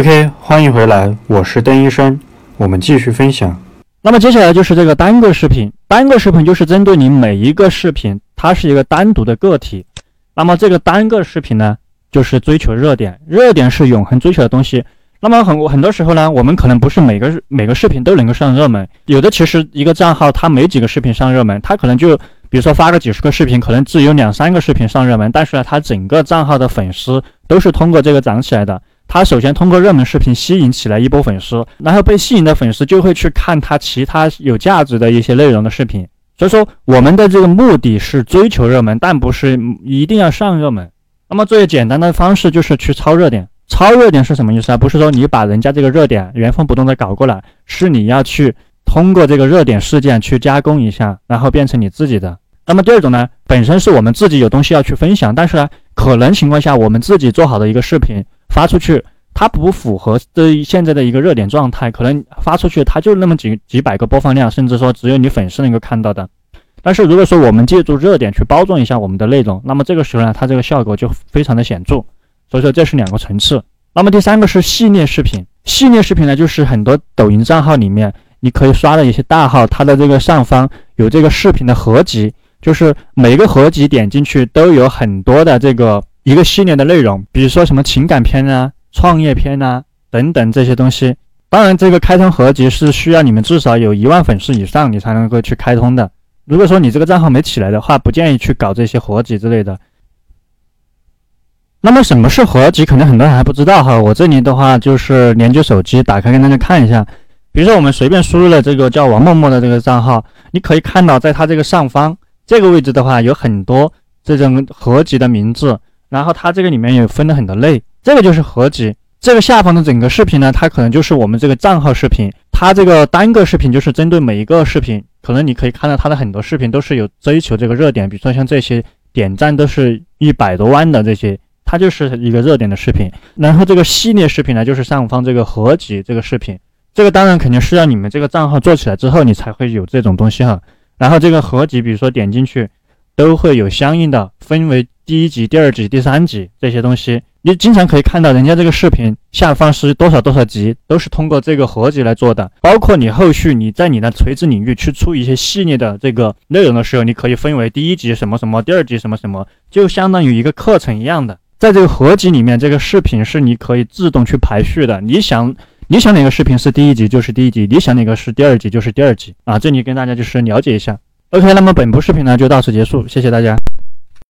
OK，欢迎回来，我是邓医生，我们继续分享。那么接下来就是这个单个视频，单个视频就是针对你每一个视频，它是一个单独的个体。那么这个单个视频呢，就是追求热点，热点是永恒追求的东西。那么很很多时候呢，我们可能不是每个每个视频都能够上热门，有的其实一个账号它没几个视频上热门，它可能就比如说发个几十个视频，可能只有两三个视频上热门，但是呢，它整个账号的粉丝都是通过这个涨起来的。他首先通过热门视频吸引起来一波粉丝，然后被吸引的粉丝就会去看他其他有价值的一些内容的视频。所以说，我们的这个目的是追求热门，但不是一定要上热门。那么最简单的方式就是去抄热点。抄热点是什么意思啊？不是说你把人家这个热点原封不动的搞过来，是你要去通过这个热点事件去加工一下，然后变成你自己的。那么第二种呢，本身是我们自己有东西要去分享，但是呢，可能情况下我们自己做好的一个视频。发出去，它不符合这现在的一个热点状态，可能发出去它就那么几几百个播放量，甚至说只有你粉丝能够看到的。但是如果说我们借助热点去包装一下我们的内容，那么这个时候呢，它这个效果就非常的显著。所以说这是两个层次。那么第三个是系列视频，系列视频呢，就是很多抖音账号里面你可以刷的一些大号，它的这个上方有这个视频的合集，就是每个合集点进去都有很多的这个。一个系列的内容，比如说什么情感片啊、创业片啊等等这些东西。当然，这个开通合集是需要你们至少有一万粉丝以上，你才能够去开通的。如果说你这个账号没起来的话，不建议去搞这些合集之类的。那么什么是合集？可能很多人还不知道哈。我这里的话就是连接手机打开，跟大家看一下。比如说我们随便输入了这个叫王默默的这个账号，你可以看到在它这个上方这个位置的话，有很多这种合集的名字。然后它这个里面也分了很多类，这个就是合集。这个下方的整个视频呢，它可能就是我们这个账号视频。它这个单个视频就是针对每一个视频，可能你可以看到它的很多视频都是有追求这个热点，比如说像这些点赞都是一百多万的这些，它就是一个热点的视频。然后这个系列视频呢，就是上方这个合集这个视频，这个当然肯定是要你们这个账号做起来之后，你才会有这种东西哈。然后这个合集，比如说点进去。都会有相应的分为第一集、第二集、第三集这些东西，你经常可以看到人家这个视频下方是多少多少集，都是通过这个合集来做的。包括你后续你在你的垂直领域去出一些系列的这个内容的时候，你可以分为第一集什么什么，第二集什么什么，就相当于一个课程一样的。在这个合集里面，这个视频是你可以自动去排序的。你想你想哪个视频是第一集就是第一集，你想哪个是第二集就是第二集啊。这里跟大家就是了解一下。OK，那么本部视频呢就到此结束，谢谢大家。